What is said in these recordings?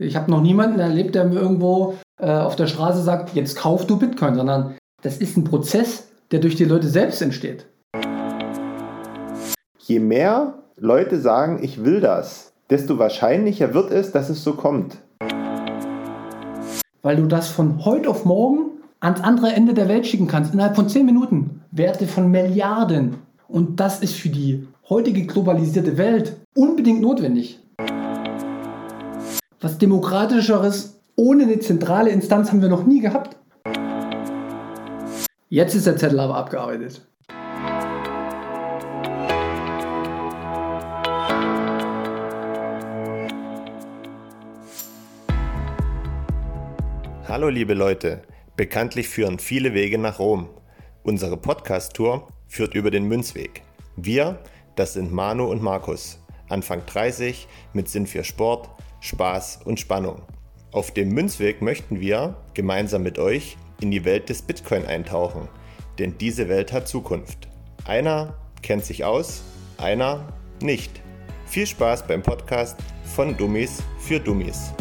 Ich habe noch niemanden erlebt, der mir irgendwo äh, auf der Straße sagt, jetzt kauf du Bitcoin, sondern das ist ein Prozess, der durch die Leute selbst entsteht. Je mehr Leute sagen, ich will das, desto wahrscheinlicher wird es, dass es so kommt. Weil du das von heute auf morgen ans andere Ende der Welt schicken kannst, innerhalb von 10 Minuten. Werte von Milliarden. Und das ist für die heutige globalisierte Welt unbedingt notwendig. Was demokratischeres ohne eine zentrale Instanz haben wir noch nie gehabt. Jetzt ist der Zettel aber abgearbeitet. Hallo liebe Leute, bekanntlich führen viele Wege nach Rom. Unsere Podcast-Tour führt über den Münzweg. Wir, das sind Manu und Markus, Anfang 30, mit Sinn für Sport, Spaß und Spannung. Auf dem Münzweg möchten wir gemeinsam mit euch in die Welt des Bitcoin eintauchen, denn diese Welt hat Zukunft. Einer kennt sich aus, einer nicht. Viel Spaß beim Podcast von Dummies für Dummies.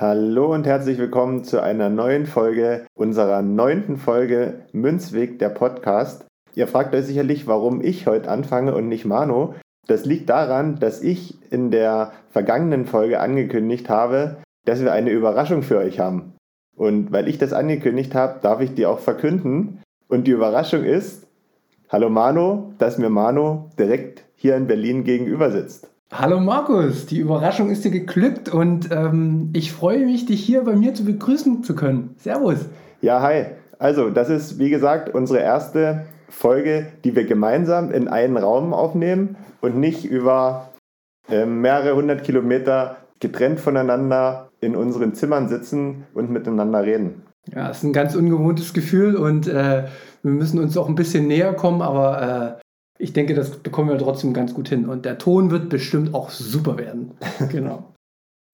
Hallo und herzlich willkommen zu einer neuen Folge unserer neunten Folge Münzweg der Podcast. Ihr fragt euch sicherlich, warum ich heute anfange und nicht Mano. Das liegt daran, dass ich in der vergangenen Folge angekündigt habe, dass wir eine Überraschung für euch haben. Und weil ich das angekündigt habe, darf ich die auch verkünden. Und die Überraschung ist, hallo Mano, dass mir Mano direkt hier in Berlin gegenüber sitzt. Hallo Markus, die Überraschung ist dir geglückt und ähm, ich freue mich, dich hier bei mir zu begrüßen zu können. Servus. Ja, hi. Also, das ist wie gesagt unsere erste Folge, die wir gemeinsam in einen Raum aufnehmen und nicht über äh, mehrere hundert Kilometer getrennt voneinander in unseren Zimmern sitzen und miteinander reden. Ja, es ist ein ganz ungewohntes Gefühl und äh, wir müssen uns auch ein bisschen näher kommen, aber äh, ich denke, das bekommen wir trotzdem ganz gut hin. Und der Ton wird bestimmt auch super werden. genau.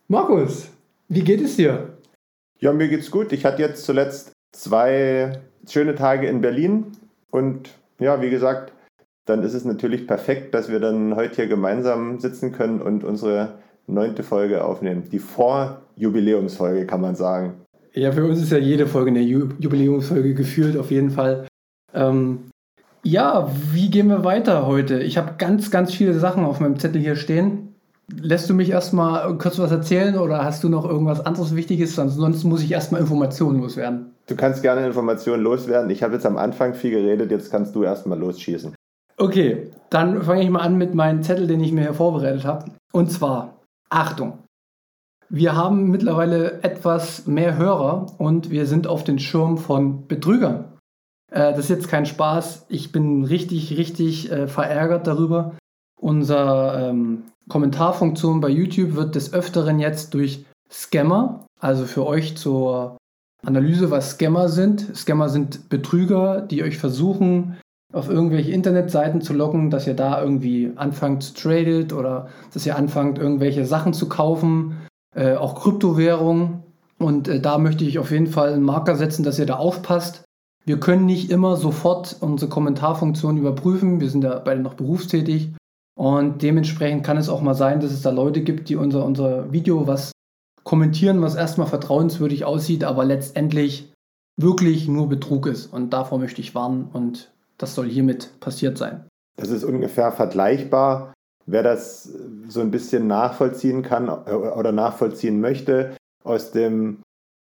Markus, wie geht es dir? Ja, mir geht's gut. Ich hatte jetzt zuletzt zwei schöne Tage in Berlin. Und ja, wie gesagt, dann ist es natürlich perfekt, dass wir dann heute hier gemeinsam sitzen können und unsere neunte Folge aufnehmen. Die Vorjubiläumsfolge, kann man sagen. Ja, für uns ist ja jede Folge eine Jubiläumsfolge gefühlt, auf jeden Fall. Ähm, ja, wie gehen wir weiter heute? Ich habe ganz, ganz viele Sachen auf meinem Zettel hier stehen. Lässt du mich erstmal kurz was erzählen oder hast du noch irgendwas anderes Wichtiges? Ansonsten muss ich erstmal Informationen loswerden. Du kannst gerne Informationen loswerden. Ich habe jetzt am Anfang viel geredet, jetzt kannst du erstmal losschießen. Okay, dann fange ich mal an mit meinem Zettel, den ich mir hier vorbereitet habe. Und zwar, Achtung, wir haben mittlerweile etwas mehr Hörer und wir sind auf den Schirm von Betrügern. Äh, das ist jetzt kein Spaß. Ich bin richtig, richtig äh, verärgert darüber. Unsere ähm, Kommentarfunktion bei YouTube wird des Öfteren jetzt durch Scammer, also für euch zur Analyse, was Scammer sind. Scammer sind Betrüger, die euch versuchen, auf irgendwelche Internetseiten zu locken, dass ihr da irgendwie anfangt zu tradet oder dass ihr anfangt, irgendwelche Sachen zu kaufen, äh, auch Kryptowährungen. Und äh, da möchte ich auf jeden Fall einen Marker setzen, dass ihr da aufpasst. Wir können nicht immer sofort unsere Kommentarfunktion überprüfen. Wir sind ja beide noch berufstätig. Und dementsprechend kann es auch mal sein, dass es da Leute gibt, die unser, unser Video was kommentieren, was erstmal vertrauenswürdig aussieht, aber letztendlich wirklich nur Betrug ist. Und davor möchte ich warnen und das soll hiermit passiert sein. Das ist ungefähr vergleichbar. Wer das so ein bisschen nachvollziehen kann äh, oder nachvollziehen möchte, aus dem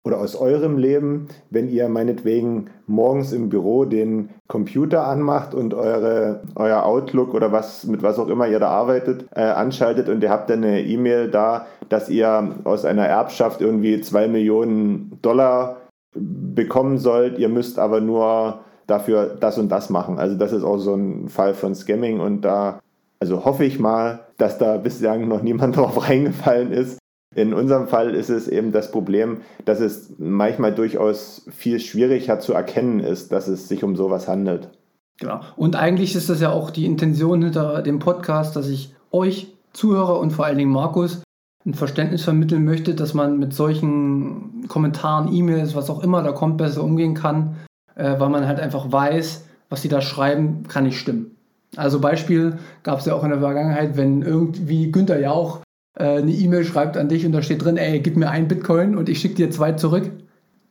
oder aus eurem Leben, wenn ihr meinetwegen morgens im Büro den Computer anmacht und eure, euer Outlook oder was, mit was auch immer ihr da arbeitet, äh, anschaltet und ihr habt dann eine E-Mail da, dass ihr aus einer Erbschaft irgendwie zwei Millionen Dollar bekommen sollt, ihr müsst aber nur dafür das und das machen. Also das ist auch so ein Fall von Scamming und da, also hoffe ich mal, dass da bislang noch niemand drauf reingefallen ist in unserem Fall ist es eben das Problem, dass es manchmal durchaus viel schwieriger zu erkennen ist, dass es sich um sowas handelt. Genau. Und eigentlich ist das ja auch die Intention hinter dem Podcast, dass ich euch Zuhörer und vor allen Dingen Markus ein Verständnis vermitteln möchte, dass man mit solchen Kommentaren, E-Mails, was auch immer da kommt, besser umgehen kann, äh, weil man halt einfach weiß, was sie da schreiben, kann nicht stimmen. Also Beispiel gab es ja auch in der Vergangenheit, wenn irgendwie Günther Jauch eine E-Mail schreibt an dich und da steht drin, ey, gib mir einen Bitcoin und ich schicke dir zwei zurück.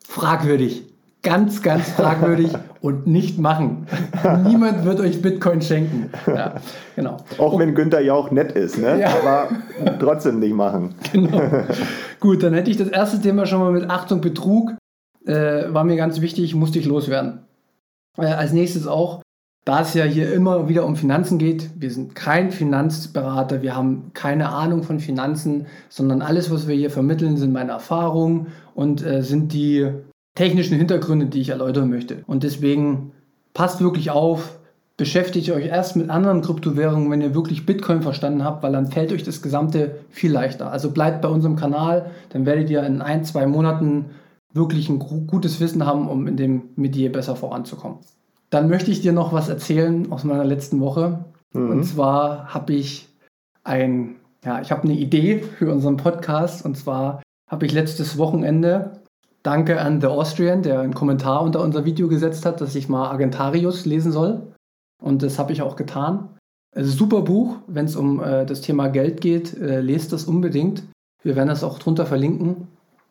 Fragwürdig. Ganz, ganz fragwürdig und nicht machen. Niemand wird euch Bitcoin schenken. Ja, genau. Auch wenn Günther Jauch nett ist, ne? Ja. aber trotzdem nicht machen. Genau. Gut, dann hätte ich das erste Thema schon mal mit Achtung, Betrug. Äh, war mir ganz wichtig, musste ich loswerden. Äh, als nächstes auch, da es ja hier immer wieder um Finanzen geht, wir sind kein Finanzberater, wir haben keine Ahnung von Finanzen, sondern alles, was wir hier vermitteln, sind meine Erfahrungen und äh, sind die technischen Hintergründe, die ich erläutern möchte. Und deswegen passt wirklich auf, beschäftigt euch erst mit anderen Kryptowährungen, wenn ihr wirklich Bitcoin verstanden habt, weil dann fällt euch das Gesamte viel leichter. Also bleibt bei unserem Kanal, dann werdet ihr in ein, zwei Monaten wirklich ein gutes Wissen haben, um in dem Metier besser voranzukommen. Dann möchte ich dir noch was erzählen aus meiner letzten Woche. Mhm. Und zwar habe ich ein, ja, ich habe eine Idee für unseren Podcast. Und zwar habe ich letztes Wochenende, danke an The Austrian, der einen Kommentar unter unser Video gesetzt hat, dass ich mal Agentarius lesen soll. Und das habe ich auch getan. Also super Buch, wenn es um äh, das Thema Geld geht, äh, lest das unbedingt. Wir werden das auch drunter verlinken.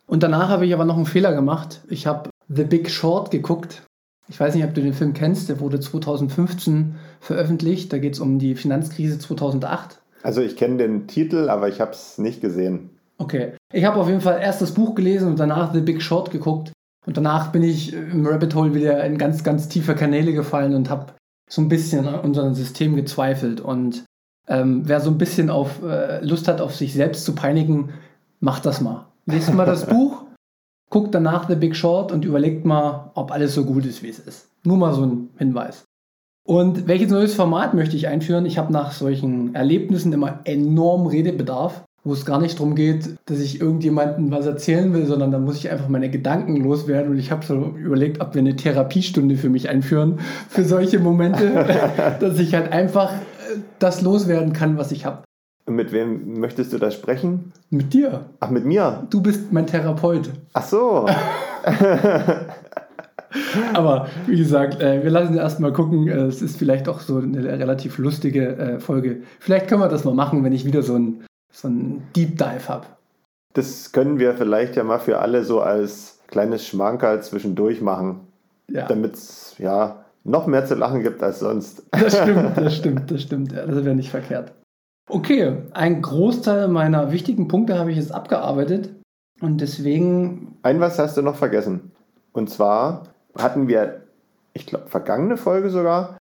Und danach habe ich aber noch einen Fehler gemacht. Ich habe The Big Short geguckt ich weiß nicht, ob du den Film kennst, der wurde 2015 veröffentlicht. Da geht es um die Finanzkrise 2008. Also ich kenne den Titel, aber ich habe es nicht gesehen. Okay. Ich habe auf jeden Fall erst das Buch gelesen und danach The Big Short geguckt. Und danach bin ich im Rabbit Hole wieder in ganz, ganz tiefe Kanäle gefallen und habe so ein bisschen an unserem System gezweifelt. Und ähm, wer so ein bisschen auf äh, Lust hat, auf sich selbst zu peinigen, macht das mal. Lest mal das Buch guckt danach The Big Short und überlegt mal, ob alles so gut ist, wie es ist. Nur mal so ein Hinweis. Und welches neues Format möchte ich einführen? Ich habe nach solchen Erlebnissen immer enorm Redebedarf, wo es gar nicht darum geht, dass ich irgendjemandem was erzählen will, sondern da muss ich einfach meine Gedanken loswerden. Und ich habe so überlegt, ob wir eine Therapiestunde für mich einführen, für solche Momente, dass ich halt einfach äh, das loswerden kann, was ich habe. Mit wem möchtest du da sprechen? Mit dir. Ach, mit mir? Du bist mein Therapeut. Ach so. Aber wie gesagt, äh, wir lassen erstmal gucken. Äh, es ist vielleicht auch so eine relativ lustige äh, Folge. Vielleicht können wir das mal machen, wenn ich wieder so ein, so ein Deep Dive habe. Das können wir vielleicht ja mal für alle so als kleines Schmankerl zwischendurch machen. Ja. Damit es ja noch mehr zu lachen gibt als sonst. Das stimmt, das stimmt, das stimmt. Ja, das wäre nicht verkehrt. Okay, ein Großteil meiner wichtigen Punkte habe ich jetzt abgearbeitet und deswegen. Ein was hast du noch vergessen. Und zwar hatten wir, ich glaube, vergangene Folge sogar,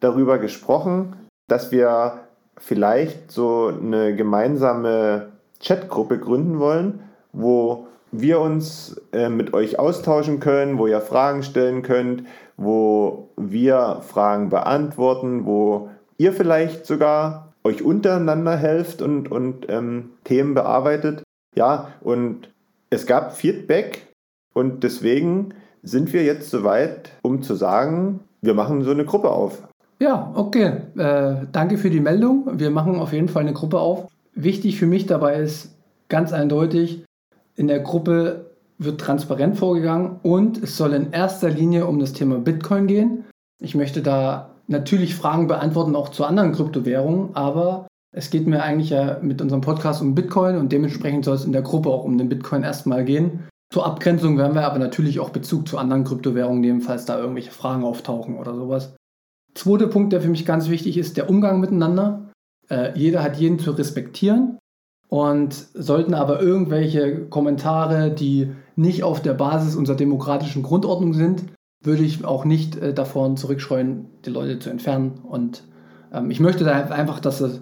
darüber gesprochen, dass wir vielleicht so eine gemeinsame Chatgruppe gründen wollen, wo wir uns äh, mit euch austauschen können, wo ihr Fragen stellen könnt, wo wir Fragen beantworten, wo ihr vielleicht sogar euch untereinander helft und, und ähm, Themen bearbeitet. Ja, und es gab Feedback und deswegen sind wir jetzt soweit, um zu sagen, wir machen so eine Gruppe auf. Ja, okay. Äh, danke für die Meldung. Wir machen auf jeden Fall eine Gruppe auf. Wichtig für mich dabei ist ganz eindeutig, in der Gruppe wird transparent vorgegangen und es soll in erster Linie um das Thema Bitcoin gehen. Ich möchte da natürlich Fragen beantworten, auch zu anderen Kryptowährungen, aber es geht mir eigentlich ja mit unserem Podcast um Bitcoin und dementsprechend soll es in der Gruppe auch um den Bitcoin erstmal gehen. Zur Abgrenzung werden wir aber natürlich auch Bezug zu anderen Kryptowährungen nehmen, falls da irgendwelche Fragen auftauchen oder sowas. Zweiter Punkt, der für mich ganz wichtig ist, der Umgang miteinander. Äh, jeder hat jeden zu respektieren und sollten aber irgendwelche Kommentare, die nicht auf der Basis unserer demokratischen Grundordnung sind, würde ich auch nicht äh, davor zurückscheuen, die Leute zu entfernen. Und ähm, ich möchte da einfach, dass es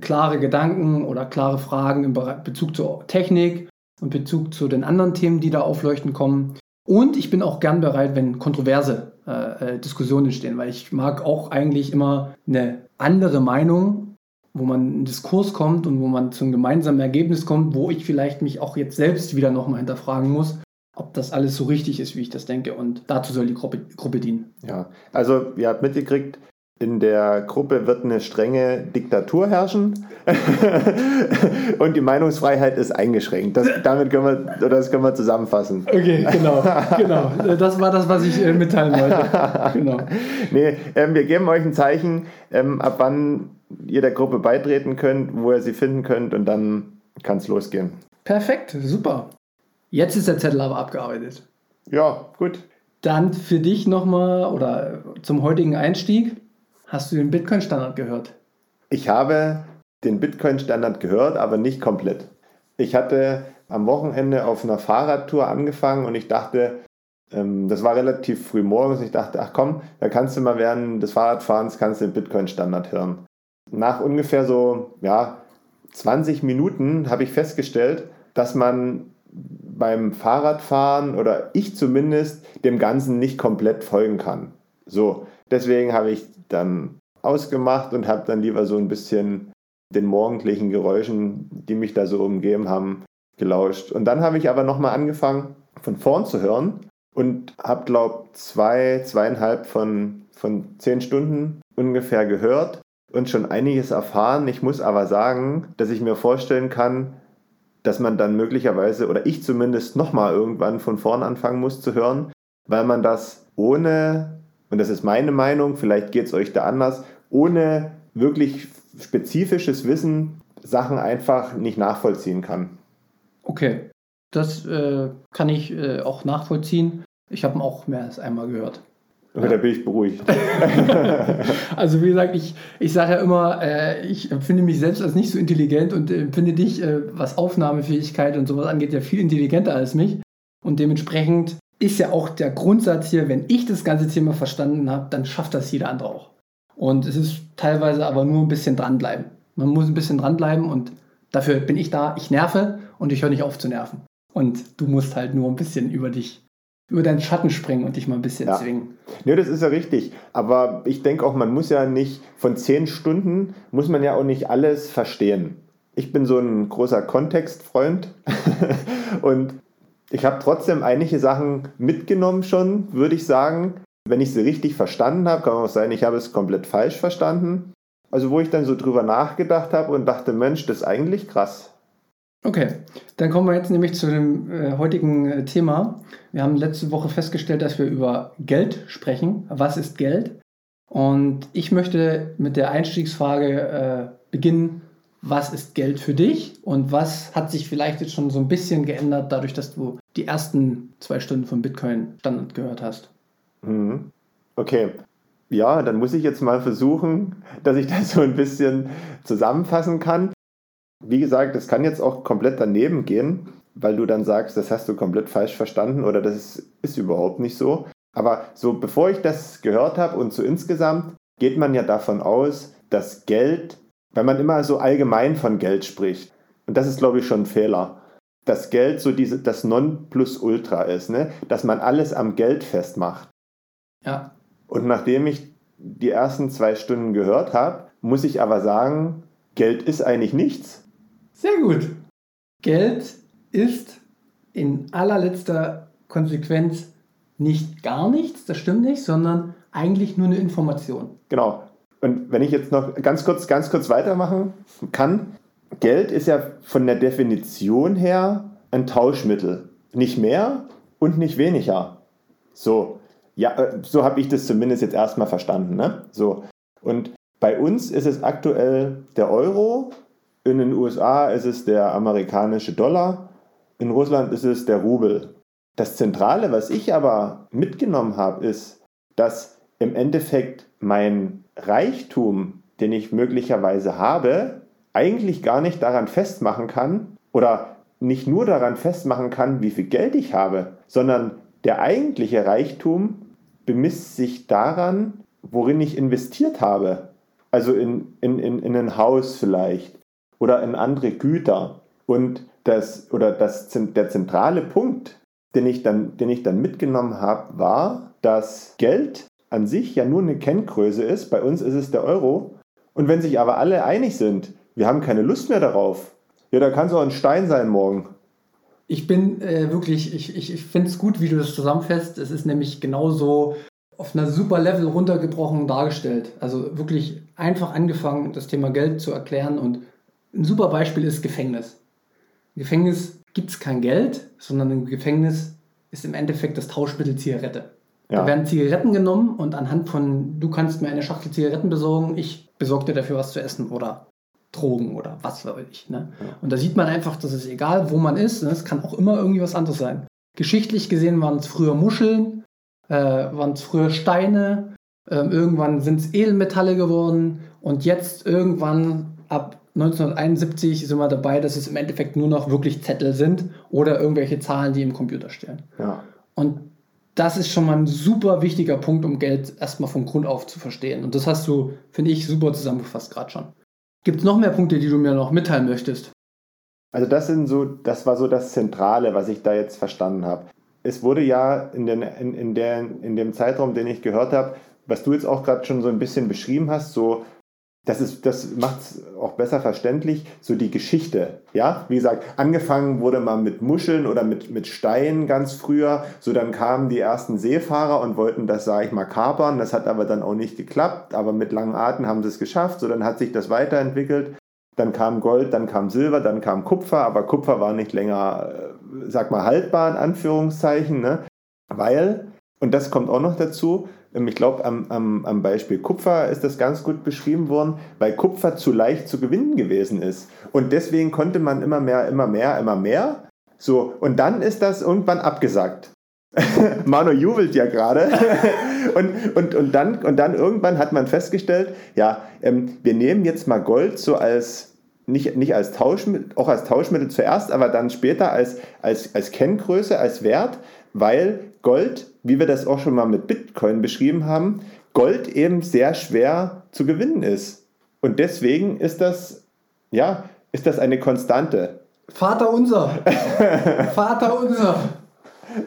klare Gedanken oder klare Fragen im Bezug zur Technik und Bezug zu den anderen Themen, die da aufleuchten, kommen. Und ich bin auch gern bereit, wenn kontroverse äh, äh Diskussionen entstehen, weil ich mag auch eigentlich immer eine andere Meinung, wo man in Diskurs kommt und wo man zu einem gemeinsamen Ergebnis kommt, wo ich vielleicht mich auch jetzt selbst wieder nochmal hinterfragen muss ob das alles so richtig ist, wie ich das denke. Und dazu soll die Gruppe, Gruppe dienen. Ja, also ihr habt mitgekriegt, in der Gruppe wird eine strenge Diktatur herrschen und die Meinungsfreiheit ist eingeschränkt. Das, damit können wir, das können wir zusammenfassen. Okay, genau, genau. Das war das, was ich äh, mitteilen wollte. Genau. Nee, ähm, wir geben euch ein Zeichen, ähm, ab wann ihr der Gruppe beitreten könnt, wo ihr sie finden könnt und dann kann es losgehen. Perfekt, super. Jetzt ist der Zettel aber abgearbeitet. Ja, gut. Dann für dich nochmal oder zum heutigen Einstieg. Hast du den Bitcoin-Standard gehört? Ich habe den Bitcoin-Standard gehört, aber nicht komplett. Ich hatte am Wochenende auf einer Fahrradtour angefangen und ich dachte, ähm, das war relativ früh morgens, ich dachte, ach komm, da kannst du mal während des Fahrradfahrens kannst du den Bitcoin-Standard hören. Nach ungefähr so, ja, 20 Minuten habe ich festgestellt, dass man beim Fahrradfahren oder ich zumindest dem Ganzen nicht komplett folgen kann. So, deswegen habe ich dann ausgemacht und habe dann lieber so ein bisschen den morgendlichen Geräuschen, die mich da so umgeben haben, gelauscht. Und dann habe ich aber nochmal angefangen, von vorn zu hören und habe, glaube zwei, zweieinhalb von, von zehn Stunden ungefähr gehört und schon einiges erfahren. Ich muss aber sagen, dass ich mir vorstellen kann, dass man dann möglicherweise, oder ich zumindest, nochmal irgendwann von vorn anfangen muss zu hören, weil man das ohne und das ist meine Meinung, vielleicht geht es euch da anders, ohne wirklich spezifisches Wissen Sachen einfach nicht nachvollziehen kann. Okay, das äh, kann ich äh, auch nachvollziehen. Ich habe ihn auch mehr als einmal gehört. Ja. da bin ich beruhigt. also wie gesagt, ich, ich sage ja immer, äh, ich empfinde mich selbst als nicht so intelligent und empfinde dich, äh, was Aufnahmefähigkeit und sowas angeht, ja viel intelligenter als mich. Und dementsprechend ist ja auch der Grundsatz hier, wenn ich das ganze Thema verstanden habe, dann schafft das jeder andere auch. Und es ist teilweise aber nur ein bisschen dranbleiben. Man muss ein bisschen dranbleiben und dafür bin ich da. Ich nerve und ich höre nicht auf zu nerven. Und du musst halt nur ein bisschen über dich, über deinen Schatten springen und dich mal ein bisschen ja. zwingen. Ja, das ist ja richtig. Aber ich denke auch, man muss ja nicht, von zehn Stunden muss man ja auch nicht alles verstehen. Ich bin so ein großer Kontextfreund und ich habe trotzdem einige Sachen mitgenommen schon, würde ich sagen. Wenn ich sie richtig verstanden habe, kann auch sein, ich habe es komplett falsch verstanden. Also wo ich dann so drüber nachgedacht habe und dachte, Mensch, das ist eigentlich krass. Okay, dann kommen wir jetzt nämlich zu dem äh, heutigen äh, Thema. Wir haben letzte Woche festgestellt, dass wir über Geld sprechen. Was ist Geld? Und ich möchte mit der Einstiegsfrage äh, beginnen was ist Geld für dich und was hat sich vielleicht jetzt schon so ein bisschen geändert, dadurch, dass du die ersten zwei Stunden von Bitcoin Standard gehört hast. Mhm. Okay. Ja, dann muss ich jetzt mal versuchen, dass ich das so ein bisschen zusammenfassen kann. Wie gesagt, das kann jetzt auch komplett daneben gehen, weil du dann sagst, das hast du komplett falsch verstanden oder das ist, ist überhaupt nicht so. Aber so bevor ich das gehört habe und so insgesamt, geht man ja davon aus, dass Geld weil man immer so allgemein von Geld spricht. Und das ist, glaube ich, schon ein Fehler. Dass Geld so diese, das Nonplusultra ist, ne? dass man alles am Geld festmacht. Ja. Und nachdem ich die ersten zwei Stunden gehört habe, muss ich aber sagen, Geld ist eigentlich nichts. Sehr gut. Geld ist in allerletzter Konsequenz nicht gar nichts, das stimmt nicht, sondern eigentlich nur eine Information. Genau. Und wenn ich jetzt noch ganz kurz, ganz kurz weitermachen kann, Geld ist ja von der Definition her ein Tauschmittel. Nicht mehr und nicht weniger. So, ja, äh, so habe ich das zumindest jetzt erstmal verstanden. Ne? So. Und bei uns ist es aktuell der Euro, in den USA ist es der amerikanische Dollar, in Russland ist es der Rubel. Das Zentrale, was ich aber mitgenommen habe, ist, dass im Endeffekt mein Reichtum, den ich möglicherweise habe, eigentlich gar nicht daran festmachen kann oder nicht nur daran festmachen kann, wie viel Geld ich habe, sondern der eigentliche Reichtum bemisst sich daran, worin ich investiert habe. Also in, in, in, in ein Haus vielleicht oder in andere Güter. Und das, oder das, der zentrale Punkt, den ich dann, den ich dann mitgenommen habe, war, dass Geld an sich ja nur eine Kenngröße ist. Bei uns ist es der Euro. Und wenn sich aber alle einig sind, wir haben keine Lust mehr darauf, ja, da kann es auch ein Stein sein morgen. Ich bin äh, wirklich, ich, ich, ich finde es gut, wie du das zusammenfasst. Es ist nämlich genauso auf einer super Level runtergebrochen dargestellt. Also wirklich einfach angefangen, das Thema Geld zu erklären. Und ein super Beispiel ist Gefängnis. Im Gefängnis gibt es kein Geld, sondern im Gefängnis ist im Endeffekt das Tauschmittel Zigarette. Ja. Da werden Zigaretten genommen und anhand von, du kannst mir eine Schachtel Zigaretten besorgen, ich besorge dir dafür was zu essen oder Drogen oder was weiß ich. Ne? Ja. Und da sieht man einfach, dass es egal, wo man ist, ne? es kann auch immer irgendwie was anderes sein. Geschichtlich gesehen waren es früher Muscheln, äh, waren es früher Steine, äh, irgendwann sind es Edelmetalle geworden und jetzt irgendwann ab 1971 sind wir dabei, dass es im Endeffekt nur noch wirklich Zettel sind oder irgendwelche Zahlen, die im Computer stehen. Ja. Und das ist schon mal ein super wichtiger Punkt, um Geld erstmal vom Grund auf zu verstehen. Und das hast du, finde ich, super zusammengefasst gerade schon. Gibt es noch mehr Punkte, die du mir noch mitteilen möchtest? Also das sind so, das war so das Zentrale, was ich da jetzt verstanden habe. Es wurde ja in, den, in, in, der, in dem Zeitraum, den ich gehört habe, was du jetzt auch gerade schon so ein bisschen beschrieben hast, so das, das macht es auch besser verständlich, so die Geschichte. Ja, wie gesagt, angefangen wurde man mit Muscheln oder mit, mit Steinen ganz früher. So dann kamen die ersten Seefahrer und wollten das, sage ich mal, kapern. Das hat aber dann auch nicht geklappt. Aber mit langen Arten haben sie es geschafft. So dann hat sich das weiterentwickelt. Dann kam Gold, dann kam Silber, dann kam Kupfer. Aber Kupfer war nicht länger, äh, sag mal, haltbar in Anführungszeichen. Ne? Weil, und das kommt auch noch dazu, ich glaube, am, am, am Beispiel Kupfer ist das ganz gut beschrieben worden, weil Kupfer zu leicht zu gewinnen gewesen ist. Und deswegen konnte man immer mehr, immer mehr, immer mehr. So, und dann ist das irgendwann abgesagt. Mano jubelt ja gerade. und, und, und, dann, und dann irgendwann hat man festgestellt, ja, ähm, wir nehmen jetzt mal Gold so als, nicht, nicht als Tauschmittel, auch als Tauschmittel zuerst, aber dann später als, als, als Kenngröße, als Wert, weil Gold, wie wir das auch schon mal mit Bitcoin beschrieben haben, Gold eben sehr schwer zu gewinnen ist. Und deswegen ist das, ja, ist das eine Konstante. Vater unser. Vater unser.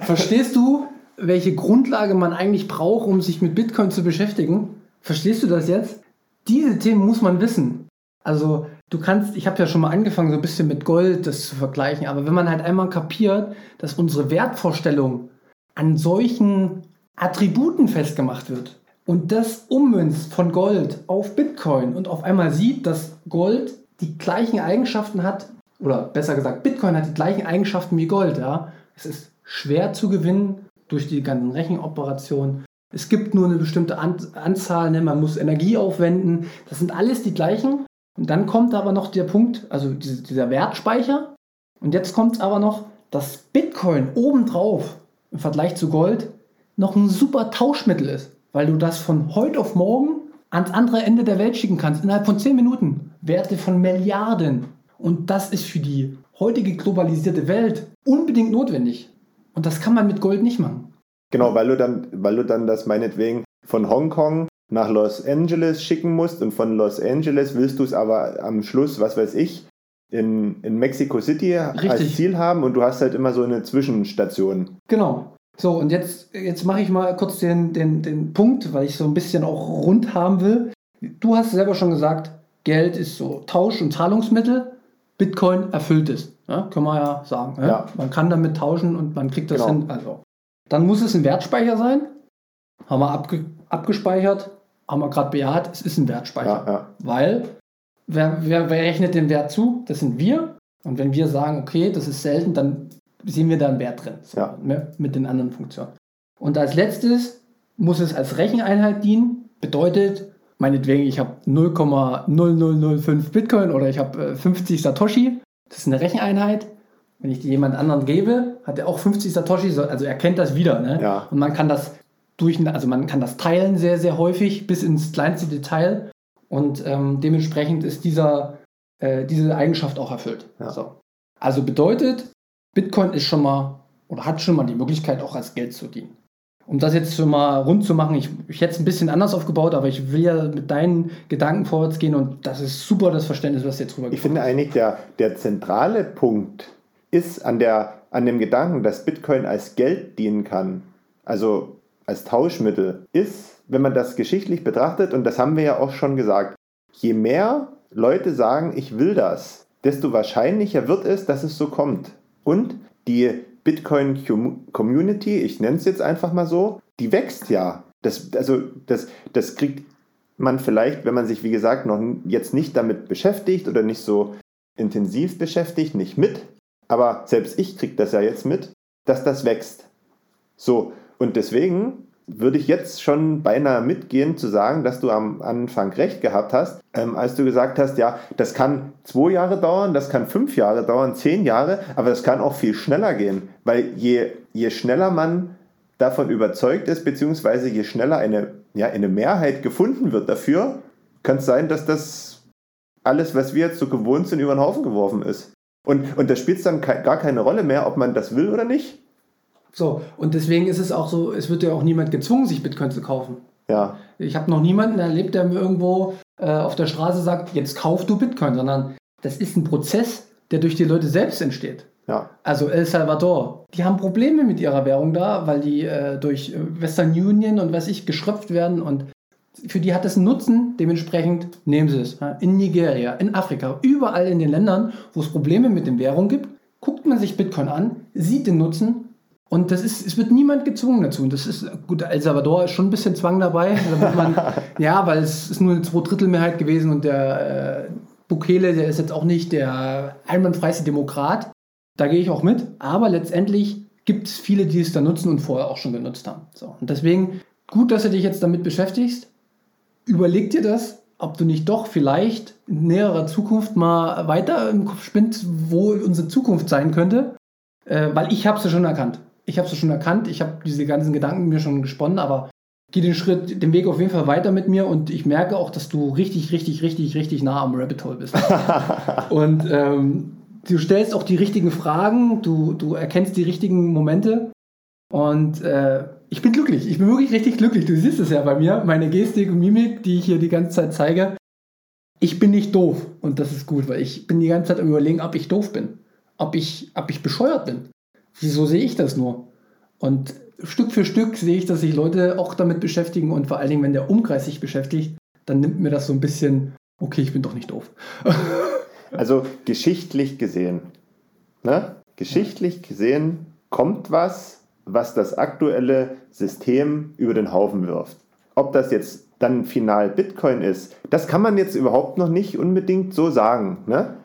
Verstehst du, welche Grundlage man eigentlich braucht, um sich mit Bitcoin zu beschäftigen? Verstehst du das jetzt? Diese Themen muss man wissen. Also du kannst, ich habe ja schon mal angefangen, so ein bisschen mit Gold das zu vergleichen, aber wenn man halt einmal kapiert, dass unsere Wertvorstellung an solchen Attributen festgemacht wird und das ummünzt von Gold auf Bitcoin und auf einmal sieht, dass Gold die gleichen Eigenschaften hat, oder besser gesagt, Bitcoin hat die gleichen Eigenschaften wie Gold, ja. Es ist schwer zu gewinnen durch die ganzen Rechenoperationen. Es gibt nur eine bestimmte Anzahl, ne? man muss Energie aufwenden. Das sind alles die gleichen. Und dann kommt aber noch der Punkt, also dieser Wertspeicher. Und jetzt kommt aber noch, dass Bitcoin obendrauf im Vergleich zu Gold noch ein super Tauschmittel ist, weil du das von heute auf morgen ans andere Ende der Welt schicken kannst, innerhalb von 10 Minuten. Werte von Milliarden. Und das ist für die heutige globalisierte Welt unbedingt notwendig. Und das kann man mit Gold nicht machen. Genau, weil du dann, weil du dann das meinetwegen von Hongkong nach Los Angeles schicken musst und von Los Angeles willst du es aber am Schluss, was weiß ich, in, in Mexico City Richtig. als Ziel haben und du hast halt immer so eine Zwischenstation. Genau. So, und jetzt, jetzt mache ich mal kurz den, den, den Punkt, weil ich so ein bisschen auch rund haben will. Du hast selber schon gesagt, Geld ist so Tausch- und Zahlungsmittel. Bitcoin erfüllt es. Ja, können wir ja sagen. Ja? Ja. Man kann damit tauschen und man kriegt das genau. hin. Also. Dann muss es ein Wertspeicher sein. Haben wir abge abgespeichert, haben wir gerade bejaht, es ist ein Wertspeicher. Weil Wer, wer, wer rechnet den Wert zu? Das sind wir. Und wenn wir sagen, okay, das ist selten, dann sehen wir da einen Wert drin. So, ja. Ne, mit den anderen Funktionen. Und als letztes muss es als Recheneinheit dienen. Bedeutet, meinetwegen, ich habe 0,0005 Bitcoin oder ich habe 50 äh, Satoshi. Das ist eine Recheneinheit. Wenn ich die jemand anderen gebe, hat er auch 50 Satoshi, also er kennt das wieder. Ne? Ja. Und man kann das durch, also man kann das teilen sehr, sehr häufig bis ins kleinste Detail. Und ähm, dementsprechend ist dieser, äh, diese Eigenschaft auch erfüllt. Ja. So. Also bedeutet, Bitcoin ist schon mal oder hat schon mal die Möglichkeit, auch als Geld zu dienen. Um das jetzt schon mal rund zu machen, ich, ich hätte es ein bisschen anders aufgebaut, aber ich will ja mit deinen Gedanken vorwärts gehen und das ist super das Verständnis, was jetzt drüber Ich finde eigentlich, der, der zentrale Punkt ist an, der, an dem Gedanken, dass Bitcoin als Geld dienen kann, also als Tauschmittel, ist, wenn man das geschichtlich betrachtet, und das haben wir ja auch schon gesagt, je mehr Leute sagen, ich will das, desto wahrscheinlicher wird es, dass es so kommt. Und die Bitcoin Community, ich nenne es jetzt einfach mal so, die wächst ja. Das, also das, das kriegt man vielleicht, wenn man sich, wie gesagt, noch jetzt nicht damit beschäftigt oder nicht so intensiv beschäftigt, nicht mit. Aber selbst ich kriege das ja jetzt mit, dass das wächst. So, und deswegen würde ich jetzt schon beinahe mitgehen zu sagen, dass du am Anfang recht gehabt hast, ähm, als du gesagt hast, ja, das kann zwei Jahre dauern, das kann fünf Jahre dauern, zehn Jahre, aber das kann auch viel schneller gehen, weil je, je schneller man davon überzeugt ist, beziehungsweise je schneller eine, ja, eine Mehrheit gefunden wird dafür, kann es sein, dass das alles, was wir jetzt so gewohnt sind, über den Haufen geworfen ist. Und, und da spielt es dann gar keine Rolle mehr, ob man das will oder nicht. So, und deswegen ist es auch so, es wird ja auch niemand gezwungen, sich Bitcoin zu kaufen. Ja. Ich habe noch niemanden erlebt, der mir irgendwo äh, auf der Straße sagt, jetzt kauf du Bitcoin, sondern das ist ein Prozess, der durch die Leute selbst entsteht. Ja. Also El Salvador, die haben Probleme mit ihrer Währung da, weil die äh, durch Western Union und was ich geschröpft werden und für die hat es einen Nutzen, dementsprechend nehmen sie es. In Nigeria, in Afrika, überall in den Ländern, wo es Probleme mit den Währungen gibt, guckt man sich Bitcoin an, sieht den Nutzen und das ist, es wird niemand gezwungen dazu. Und das ist, gut, El Salvador ist schon ein bisschen Zwang dabei. Man, ja, weil es ist nur eine Zweidrittelmehrheit gewesen und der äh, Bukele, der ist jetzt auch nicht der einwandfreiste Demokrat. Da gehe ich auch mit. Aber letztendlich gibt es viele, die es da nutzen und vorher auch schon genutzt haben. So. Und deswegen gut, dass du dich jetzt damit beschäftigst. Überleg dir das, ob du nicht doch vielleicht in näherer Zukunft mal weiter im Kopf spinnst, wo unsere Zukunft sein könnte. Äh, weil ich habe es ja schon erkannt ich habe es schon erkannt, ich habe diese ganzen Gedanken mir schon gesponnen, aber geh den Schritt, den Weg auf jeden Fall weiter mit mir und ich merke auch, dass du richtig, richtig, richtig, richtig nah am Rabbit Hole bist. und ähm, du stellst auch die richtigen Fragen, du, du erkennst die richtigen Momente und äh, ich bin glücklich, ich bin wirklich richtig glücklich. Du siehst es ja bei mir, meine Gestik und Mimik, die ich hier die ganze Zeit zeige. Ich bin nicht doof und das ist gut, weil ich bin die ganze Zeit am überlegen, ob ich doof bin, ob ich, ob ich bescheuert bin. Wieso sehe ich das nur? Und Stück für Stück sehe ich, dass sich Leute auch damit beschäftigen und vor allen Dingen, wenn der Umkreis sich beschäftigt, dann nimmt mir das so ein bisschen, okay, ich bin doch nicht doof. also geschichtlich gesehen, ne? geschichtlich gesehen kommt was, was das aktuelle System über den Haufen wirft. Ob das jetzt dann final Bitcoin ist, das kann man jetzt überhaupt noch nicht unbedingt so sagen. Ne?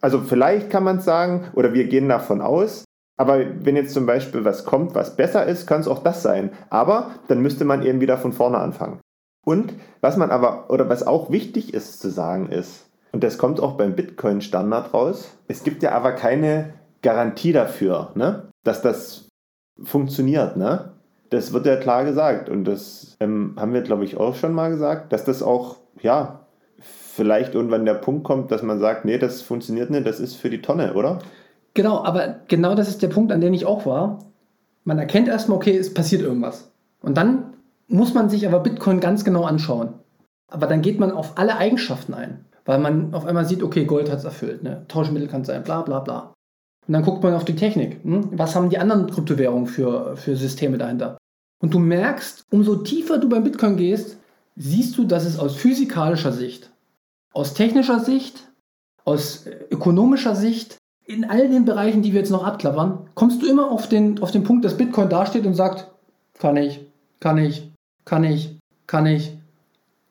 Also vielleicht kann man es sagen, oder wir gehen davon aus, aber wenn jetzt zum Beispiel was kommt, was besser ist, kann es auch das sein. Aber dann müsste man eben wieder von vorne anfangen. Und was man aber, oder was auch wichtig ist zu sagen ist, und das kommt auch beim Bitcoin-Standard raus, es gibt ja aber keine Garantie dafür, ne, dass das funktioniert. Ne? Das wird ja klar gesagt. Und das ähm, haben wir, glaube ich, auch schon mal gesagt, dass das auch, ja, vielleicht irgendwann der Punkt kommt, dass man sagt, nee, das funktioniert nicht, das ist für die Tonne, oder? Genau, aber genau das ist der Punkt, an dem ich auch war. Man erkennt erstmal, okay, es passiert irgendwas. Und dann muss man sich aber Bitcoin ganz genau anschauen. Aber dann geht man auf alle Eigenschaften ein, weil man auf einmal sieht, okay, Gold hat es erfüllt, ne? Tauschmittel kann sein, bla bla bla. Und dann guckt man auf die Technik. Hm? Was haben die anderen Kryptowährungen für, für Systeme dahinter? Und du merkst, umso tiefer du beim Bitcoin gehst, siehst du, dass es aus physikalischer Sicht, aus technischer Sicht, aus ökonomischer Sicht in all den Bereichen, die wir jetzt noch abklappern, kommst du immer auf den, auf den Punkt, dass Bitcoin dasteht und sagt, kann ich, kann ich, kann ich, kann ich.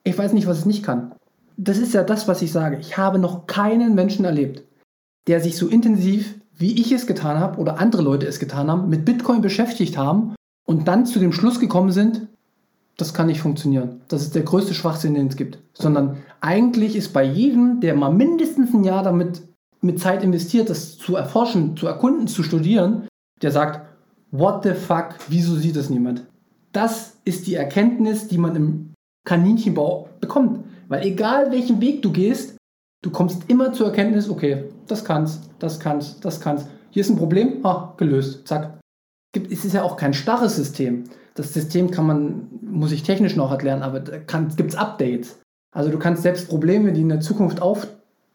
Ich weiß nicht, was es nicht kann. Das ist ja das, was ich sage. Ich habe noch keinen Menschen erlebt, der sich so intensiv, wie ich es getan habe oder andere Leute es getan haben, mit Bitcoin beschäftigt haben und dann zu dem Schluss gekommen sind, das kann nicht funktionieren. Das ist der größte Schwachsinn, den es gibt. Sondern eigentlich ist bei jedem, der mal mindestens ein Jahr damit mit Zeit investiert, das zu erforschen, zu erkunden, zu studieren, der sagt, what the fuck, wieso sieht das niemand? Das ist die Erkenntnis, die man im Kaninchenbau bekommt. Weil egal welchen Weg du gehst, du kommst immer zur Erkenntnis, okay, das kannst, das kannst, das kannst. Hier ist ein Problem, ah, gelöst, zack. Es ist ja auch kein starres System. Das System kann man, muss ich technisch noch erklären, aber da gibt es Updates. Also du kannst selbst Probleme, die in der Zukunft auf,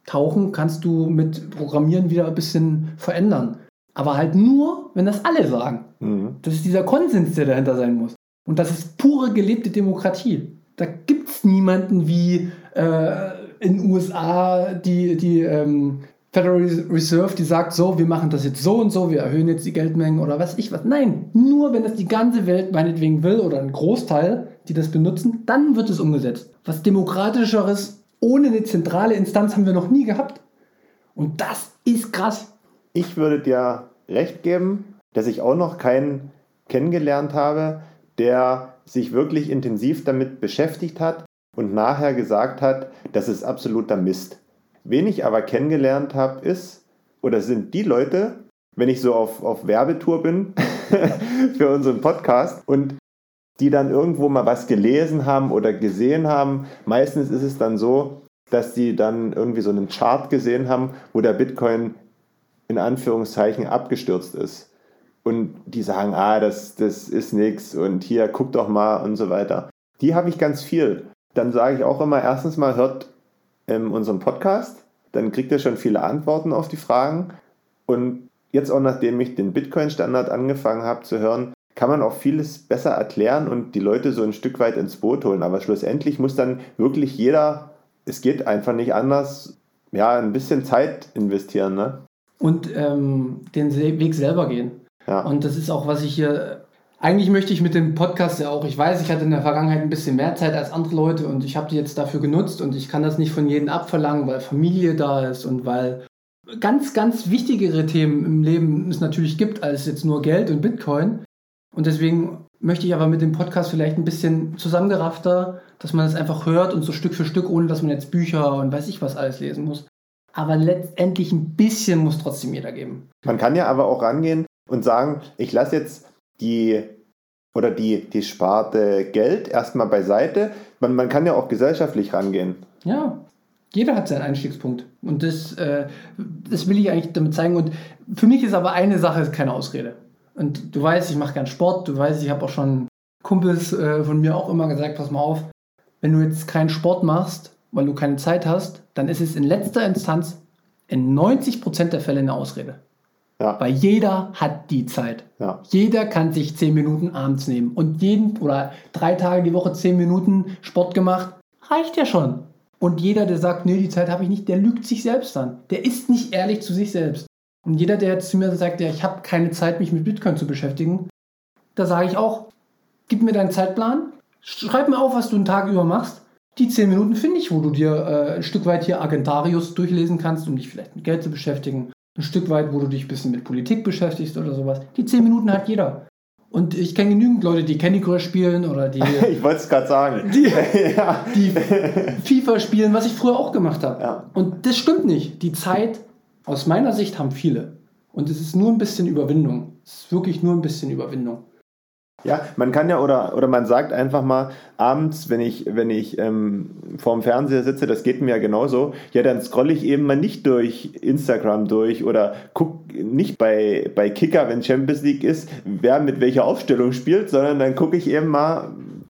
Tauchen kannst du mit Programmieren wieder ein bisschen verändern. Aber halt nur, wenn das alle sagen. Mhm. Das ist dieser Konsens, der dahinter sein muss. Und das ist pure gelebte Demokratie. Da gibt es niemanden wie äh, in den USA, die, die ähm, Federal Reserve, die sagt so, wir machen das jetzt so und so, wir erhöhen jetzt die Geldmengen oder was ich was. Nein, nur wenn das die ganze Welt meinetwegen will oder ein Großteil, die das benutzen, dann wird es umgesetzt. Was demokratischeres ohne eine zentrale Instanz haben wir noch nie gehabt. Und das ist krass. Ich würde dir recht geben, dass ich auch noch keinen kennengelernt habe, der sich wirklich intensiv damit beschäftigt hat und nachher gesagt hat, das ist absoluter Mist. Wen ich aber kennengelernt habe, ist oder sind die Leute, wenn ich so auf, auf Werbetour bin für unseren Podcast und die dann irgendwo mal was gelesen haben oder gesehen haben. Meistens ist es dann so, dass die dann irgendwie so einen Chart gesehen haben, wo der Bitcoin in Anführungszeichen abgestürzt ist. Und die sagen, ah, das, das ist nichts und hier, guck doch mal und so weiter. Die habe ich ganz viel. Dann sage ich auch immer, erstens mal hört ähm, unseren Podcast, dann kriegt ihr schon viele Antworten auf die Fragen. Und jetzt auch nachdem ich den Bitcoin-Standard angefangen habe zu hören, kann man auch vieles besser erklären und die Leute so ein Stück weit ins Boot holen. Aber schlussendlich muss dann wirklich jeder, es geht einfach nicht anders, ja, ein bisschen Zeit investieren. Ne? Und ähm, den Weg selber gehen. Ja. Und das ist auch, was ich hier eigentlich möchte ich mit dem Podcast ja auch, ich weiß, ich hatte in der Vergangenheit ein bisschen mehr Zeit als andere Leute und ich habe die jetzt dafür genutzt und ich kann das nicht von jedem abverlangen, weil Familie da ist und weil ganz, ganz wichtigere Themen im Leben es natürlich gibt als jetzt nur Geld und Bitcoin. Und deswegen möchte ich aber mit dem Podcast vielleicht ein bisschen zusammengeraffter, dass man es einfach hört und so Stück für Stück, ohne dass man jetzt Bücher und weiß ich was alles lesen muss. Aber letztendlich ein bisschen muss trotzdem jeder geben. Man kann ja aber auch rangehen und sagen, ich lasse jetzt die oder die, die Sparte Geld erstmal beiseite. Man, man kann ja auch gesellschaftlich rangehen. Ja, jeder hat seinen Einstiegspunkt. Und das, äh, das will ich eigentlich damit zeigen. Und für mich ist aber eine Sache keine Ausrede. Und du weißt, ich mache gern Sport. Du weißt, ich habe auch schon Kumpels äh, von mir auch immer gesagt, pass mal auf, wenn du jetzt keinen Sport machst, weil du keine Zeit hast, dann ist es in letzter Instanz in 90% der Fälle eine Ausrede. Ja. Weil jeder hat die Zeit. Ja. Jeder kann sich zehn Minuten abends nehmen. Und jeden oder drei Tage die Woche zehn Minuten Sport gemacht, reicht ja schon. Und jeder, der sagt, nee, die Zeit habe ich nicht, der lügt sich selbst an. Der ist nicht ehrlich zu sich selbst. Und jeder, der jetzt zu mir sagt, ja, ich habe keine Zeit, mich mit Bitcoin zu beschäftigen, da sage ich auch, gib mir deinen Zeitplan, schreib mir auf, was du einen Tag über machst. Die zehn Minuten finde ich, wo du dir äh, ein Stück weit hier Agentarius durchlesen kannst, um dich vielleicht mit Geld zu beschäftigen ein Stück weit, wo du dich ein bisschen mit Politik beschäftigst oder sowas. Die 10 Minuten hat jeder. Und ich kenne genügend Leute, die Candy Crush spielen oder die. ich wollte es gerade sagen. Die, ja. die, FIFA spielen, was ich früher auch gemacht habe. Ja. Und das stimmt nicht. Die Zeit, aus meiner Sicht, haben viele. Und es ist nur ein bisschen Überwindung. Es ist wirklich nur ein bisschen Überwindung. Ja, man kann ja oder, oder man sagt einfach mal abends, wenn ich, wenn ich ähm, vorm Fernseher sitze, das geht mir ja genauso, ja, dann scrolle ich eben mal nicht durch Instagram durch oder guck nicht bei, bei Kicker, wenn Champions League ist, wer mit welcher Aufstellung spielt, sondern dann gucke ich eben mal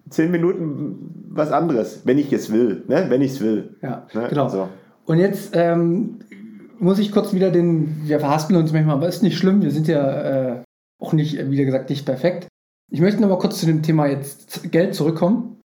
zehn Minuten was anderes, wenn ich es will, ne? wenn ich es will. Ja, ne? genau. So. Und jetzt ähm, muss ich kurz wieder den, wir verhaspeln uns manchmal, aber ist nicht schlimm, wir sind ja äh, auch nicht, wie gesagt, nicht perfekt. Ich möchte noch mal kurz zu dem Thema jetzt Geld zurückkommen.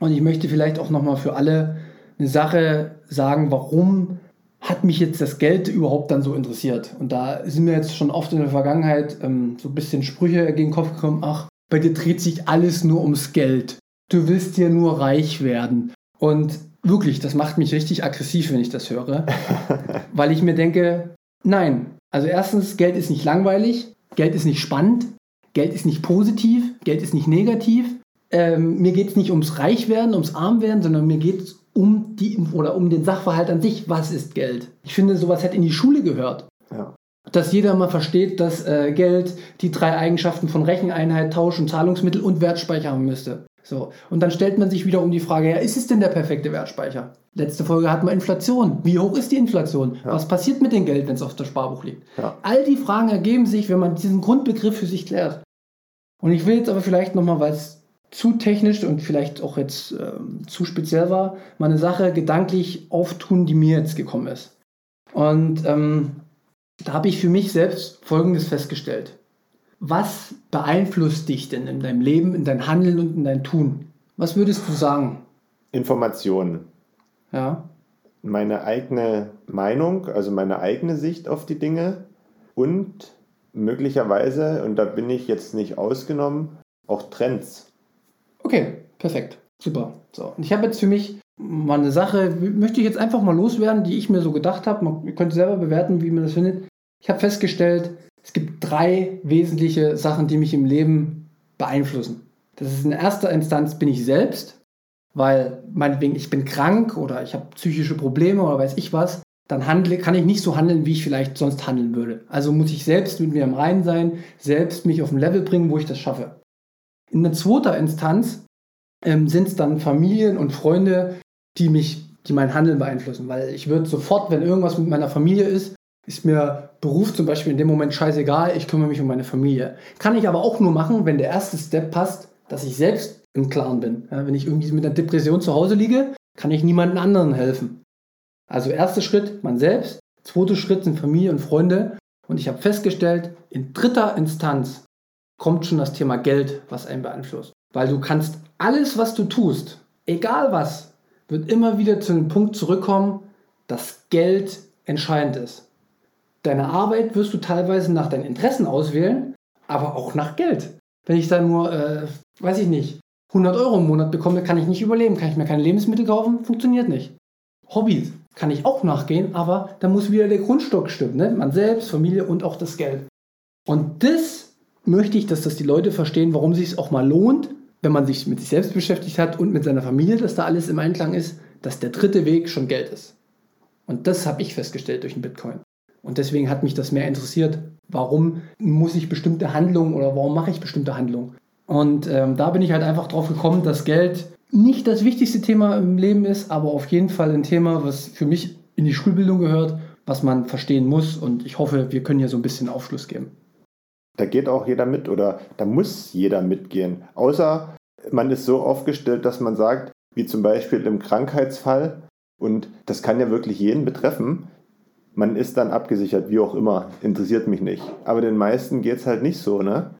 Und ich möchte vielleicht auch noch mal für alle eine Sache sagen, warum hat mich jetzt das Geld überhaupt dann so interessiert? Und da sind mir jetzt schon oft in der Vergangenheit ähm, so ein bisschen Sprüche gegen den Kopf gekommen, ach, bei dir dreht sich alles nur ums Geld. Du willst dir nur reich werden. Und wirklich, das macht mich richtig aggressiv, wenn ich das höre. weil ich mir denke, nein. Also erstens, Geld ist nicht langweilig, Geld ist nicht spannend, Geld ist nicht positiv, Geld ist nicht negativ. Ähm, mir geht es nicht ums Reichwerden, ums Armwerden, sondern mir geht es um die oder um den Sachverhalt an sich. Was ist Geld? Ich finde, sowas hätte in die Schule gehört. Ja. Dass jeder mal versteht, dass äh, Geld die drei Eigenschaften von Recheneinheit, Tauschen, Zahlungsmittel und Wertspeicher haben müsste. So. Und dann stellt man sich wieder um die Frage, ja, ist es denn der perfekte Wertspeicher? Letzte Folge hatten wir Inflation. Wie hoch ist die Inflation? Ja. Was passiert mit dem Geld, wenn es auf der Sparbuch liegt? Ja. All die Fragen ergeben sich, wenn man diesen Grundbegriff für sich klärt. Und ich will jetzt aber vielleicht nochmal, weil es zu technisch und vielleicht auch jetzt äh, zu speziell war, mal eine Sache gedanklich auftun, die mir jetzt gekommen ist. Und ähm, da habe ich für mich selbst Folgendes festgestellt. Was beeinflusst dich denn in deinem Leben, in dein Handeln und in dein Tun? Was würdest du sagen? Informationen. Ja. meine eigene Meinung, also meine eigene Sicht auf die Dinge und möglicherweise, und da bin ich jetzt nicht ausgenommen, auch Trends. Okay, perfekt. Super. So, und ich habe jetzt für mich mal eine Sache, möchte ich jetzt einfach mal loswerden, die ich mir so gedacht habe. Ihr könnt selber bewerten, wie man das findet. Ich habe festgestellt, es gibt drei wesentliche Sachen, die mich im Leben beeinflussen. Das ist in erster Instanz bin ich selbst, weil meinetwegen ich bin krank oder ich habe psychische Probleme oder weiß ich was, dann handle, kann ich nicht so handeln, wie ich vielleicht sonst handeln würde. Also muss ich selbst mit mir im Reinen sein, selbst mich auf ein Level bringen, wo ich das schaffe. In der zweiter Instanz ähm, sind es dann Familien und Freunde, die mich, die mein Handeln beeinflussen. Weil ich würde sofort, wenn irgendwas mit meiner Familie ist, ist mir Beruf zum Beispiel in dem Moment scheißegal, ich kümmere mich um meine Familie. Kann ich aber auch nur machen, wenn der erste Step passt, dass ich selbst im Klaren bin. Ja, wenn ich irgendwie mit einer Depression zu Hause liege, kann ich niemandem anderen helfen. Also erster Schritt, man selbst. Zweiter Schritt sind Familie und Freunde. Und ich habe festgestellt, in dritter Instanz kommt schon das Thema Geld, was einen beeinflusst. Weil du kannst alles, was du tust, egal was, wird immer wieder zu dem Punkt zurückkommen, dass Geld entscheidend ist. Deine Arbeit wirst du teilweise nach deinen Interessen auswählen, aber auch nach Geld. Wenn ich dann nur, äh, weiß ich nicht, 100 Euro im Monat bekomme, kann ich nicht überleben, kann ich mir keine Lebensmittel kaufen, funktioniert nicht. Hobbys kann ich auch nachgehen, aber da muss wieder der Grundstock stimmen. Ne? Man selbst, Familie und auch das Geld. Und das möchte ich, dass das die Leute verstehen, warum sich es auch mal lohnt, wenn man sich mit sich selbst beschäftigt hat und mit seiner Familie, dass da alles im Einklang ist, dass der dritte Weg schon Geld ist. Und das habe ich festgestellt durch den Bitcoin. Und deswegen hat mich das mehr interessiert. Warum muss ich bestimmte Handlungen oder warum mache ich bestimmte Handlungen? Und ähm, da bin ich halt einfach drauf gekommen, dass Geld nicht das wichtigste Thema im Leben ist, aber auf jeden Fall ein Thema, was für mich in die Schulbildung gehört, was man verstehen muss. Und ich hoffe, wir können hier so ein bisschen Aufschluss geben. Da geht auch jeder mit oder da muss jeder mitgehen. Außer man ist so aufgestellt, dass man sagt, wie zum Beispiel im Krankheitsfall, und das kann ja wirklich jeden betreffen, man ist dann abgesichert, wie auch immer, interessiert mich nicht. Aber den meisten geht es halt nicht so, ne?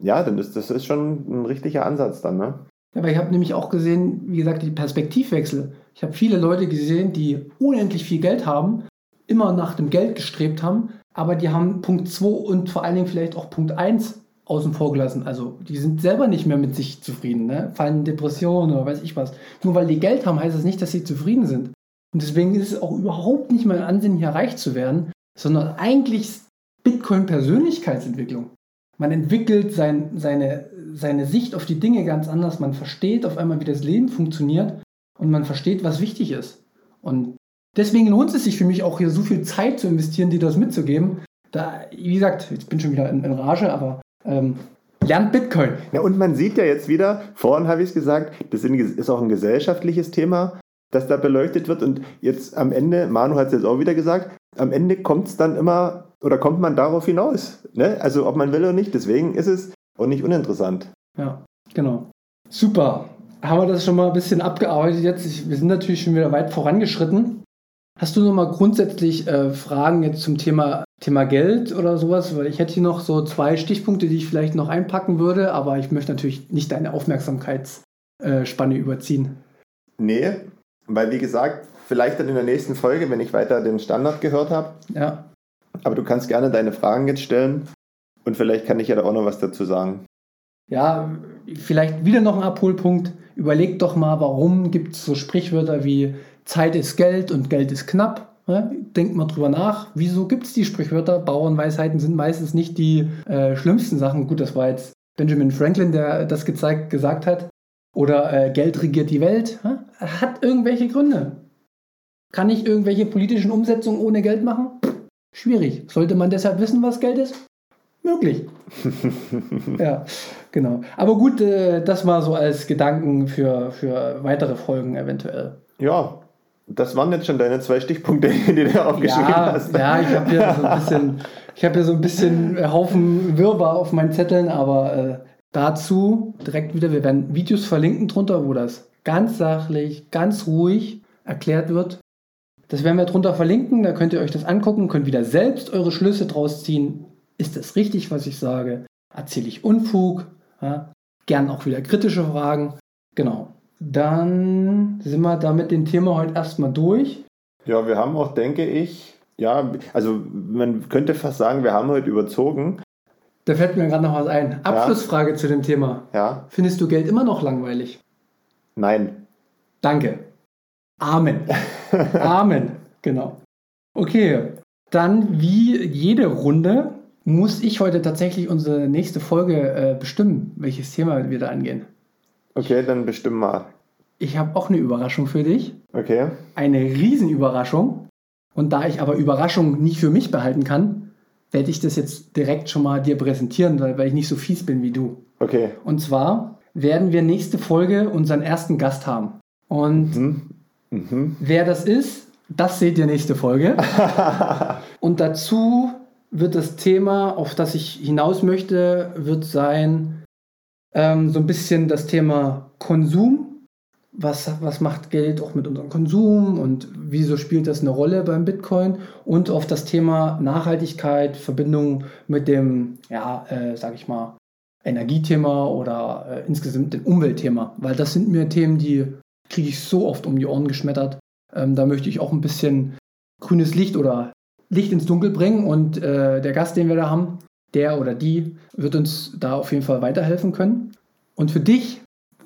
Ja, dann ist das ist schon ein richtiger Ansatz dann, ne? Ja, aber ich habe nämlich auch gesehen, wie gesagt, die Perspektivwechsel. Ich habe viele Leute gesehen, die unendlich viel Geld haben, immer nach dem Geld gestrebt haben, aber die haben Punkt 2 und vor allen Dingen vielleicht auch Punkt 1 außen vor gelassen. Also die sind selber nicht mehr mit sich zufrieden, ne? fallen Depressionen oder weiß ich was. Nur weil die Geld haben, heißt das nicht, dass sie zufrieden sind. Und deswegen ist es auch überhaupt nicht mein Ansinnen, hier reich zu werden, sondern eigentlich Bitcoin-Persönlichkeitsentwicklung. Man entwickelt sein, seine, seine Sicht auf die Dinge ganz anders. Man versteht auf einmal, wie das Leben funktioniert und man versteht, was wichtig ist. Und deswegen lohnt es sich für mich auch hier so viel Zeit zu investieren, dir das mitzugeben. Da, wie gesagt, ich bin schon wieder in, in Rage, aber ähm, lernt Bitcoin. Ja, und man sieht ja jetzt wieder, vorhin habe ich es gesagt, das ist auch ein gesellschaftliches Thema das da beleuchtet wird. Und jetzt am Ende, Manu hat es jetzt auch wieder gesagt, am Ende kommt es dann immer oder kommt man darauf hinaus. Ne? Also ob man will oder nicht. Deswegen ist es auch nicht uninteressant. Ja, genau. Super. Haben wir das schon mal ein bisschen abgearbeitet jetzt? Ich, wir sind natürlich schon wieder weit vorangeschritten. Hast du noch mal grundsätzlich äh, Fragen jetzt zum Thema, Thema Geld oder sowas? Weil ich hätte hier noch so zwei Stichpunkte, die ich vielleicht noch einpacken würde, aber ich möchte natürlich nicht deine Aufmerksamkeitsspanne äh, überziehen. Nee, weil, wie gesagt, vielleicht dann in der nächsten Folge, wenn ich weiter den Standard gehört habe. Ja. Aber du kannst gerne deine Fragen jetzt stellen und vielleicht kann ich ja da auch noch was dazu sagen. Ja, vielleicht wieder noch ein Abholpunkt. Überleg doch mal, warum gibt es so Sprichwörter wie Zeit ist Geld und Geld ist knapp. Denk mal drüber nach. Wieso gibt es die Sprichwörter? Bauernweisheiten sind meistens nicht die äh, schlimmsten Sachen. Gut, das war jetzt Benjamin Franklin, der das gezeigt, gesagt hat. Oder äh, Geld regiert die Welt. Hä? Hat irgendwelche Gründe. Kann ich irgendwelche politischen Umsetzungen ohne Geld machen? Schwierig. Sollte man deshalb wissen, was Geld ist? Möglich. ja, genau. Aber gut, äh, das mal so als Gedanken für, für weitere Folgen eventuell. Ja, das waren jetzt schon deine zwei Stichpunkte, die du aufgeschrieben ja, hast. Ja, ich habe hier so ein bisschen, ich habe hier so ein bisschen Haufen Wirrwarr auf meinen Zetteln, aber äh, Dazu direkt wieder, wir werden Videos verlinken drunter, wo das ganz sachlich, ganz ruhig erklärt wird. Das werden wir drunter verlinken, da könnt ihr euch das angucken, könnt wieder selbst eure Schlüsse draus ziehen. Ist das richtig, was ich sage? Erzähle ich Unfug? Ja, gern auch wieder kritische Fragen. Genau. Dann sind wir damit dem Thema heute erstmal durch. Ja, wir haben auch, denke ich, ja, also man könnte fast sagen, wir haben heute überzogen. Da fällt mir gerade noch was ein. Abschlussfrage ja. zu dem Thema. Ja. Findest du Geld immer noch langweilig? Nein. Danke. Amen. Amen. Genau. Okay. Dann wie jede Runde muss ich heute tatsächlich unsere nächste Folge äh, bestimmen, welches Thema wir da angehen. Okay, dann bestimm mal. Ich habe auch eine Überraschung für dich. Okay. Eine Riesenüberraschung. Und da ich aber Überraschungen nicht für mich behalten kann, werde ich das jetzt direkt schon mal dir präsentieren, weil ich nicht so fies bin wie du. Okay. Und zwar werden wir nächste Folge unseren ersten Gast haben. Und mhm. Mhm. wer das ist, das seht ihr nächste Folge. Und dazu wird das Thema, auf das ich hinaus möchte, wird sein ähm, so ein bisschen das Thema Konsum. Was, was macht Geld auch mit unserem Konsum und wieso spielt das eine Rolle beim Bitcoin? Und auf das Thema Nachhaltigkeit, Verbindung mit dem, ja, äh, sag ich mal, Energiethema oder äh, insgesamt dem Umweltthema. Weil das sind mir Themen, die kriege ich so oft um die Ohren geschmettert. Ähm, da möchte ich auch ein bisschen grünes Licht oder Licht ins Dunkel bringen und äh, der Gast, den wir da haben, der oder die wird uns da auf jeden Fall weiterhelfen können. Und für dich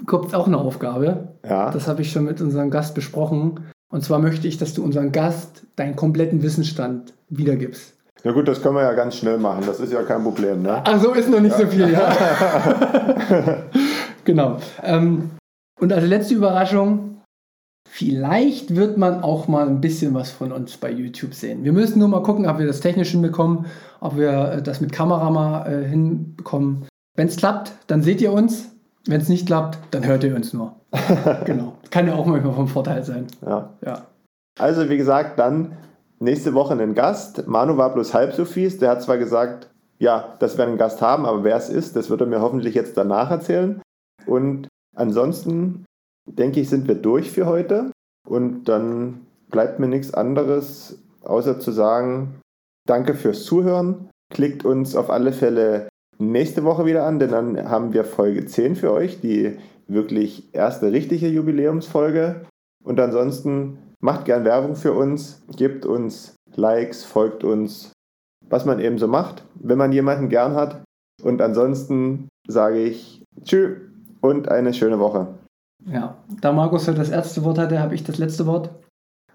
kommt auch eine Aufgabe. Ja. Das habe ich schon mit unserem Gast besprochen. Und zwar möchte ich, dass du unserem Gast deinen kompletten Wissensstand wiedergibst. Ja gut, das können wir ja ganz schnell machen. Das ist ja kein Problem, ne? Ach so, ist noch nicht ja. so viel, ja. genau. Ähm, und als letzte Überraschung, Vielleicht wird man auch mal ein bisschen was von uns bei YouTube sehen. Wir müssen nur mal gucken, ob wir das technisch hinbekommen, ob wir äh, das mit Kamera mal äh, hinbekommen. Wenn es klappt, dann seht ihr uns. Wenn es nicht klappt, dann hört ihr uns nur. genau. Kann ja auch manchmal vom Vorteil sein. Ja. ja. Also, wie gesagt, dann nächste Woche einen Gast. Manu war bloß halb so fies. Der hat zwar gesagt, ja, dass wir einen Gast haben, aber wer es ist, das wird er mir hoffentlich jetzt danach erzählen. Und ansonsten denke ich, sind wir durch für heute. Und dann bleibt mir nichts anderes, außer zu sagen, danke fürs Zuhören. Klickt uns auf alle Fälle nächste Woche wieder an, denn dann haben wir Folge 10 für euch, die wirklich erste richtige Jubiläumsfolge. Und ansonsten macht gern Werbung für uns, gebt uns Likes, folgt uns, was man eben so macht, wenn man jemanden gern hat. Und ansonsten sage ich Tschüss und eine schöne Woche. Ja, da Markus ja das erste Wort hatte, habe ich das letzte Wort.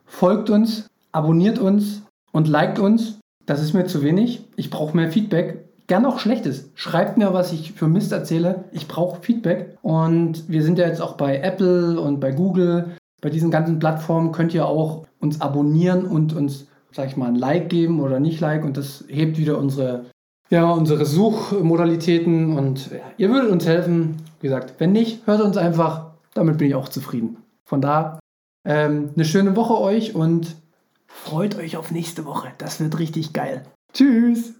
Folgt uns, abonniert uns und liked uns. Das ist mir zu wenig. Ich brauche mehr Feedback. Gern auch Schlechtes. Schreibt mir, was ich für Mist erzähle. Ich brauche Feedback. Und wir sind ja jetzt auch bei Apple und bei Google. Bei diesen ganzen Plattformen könnt ihr auch uns abonnieren und uns, sag ich mal, ein Like geben oder nicht Like. Und das hebt wieder unsere, ja, unsere Suchmodalitäten. Und ja, ihr würdet uns helfen. Wie gesagt, wenn nicht, hört uns einfach damit bin ich auch zufrieden. Von da ähm, eine schöne Woche euch und freut euch auf nächste Woche. Das wird richtig geil. Tschüss!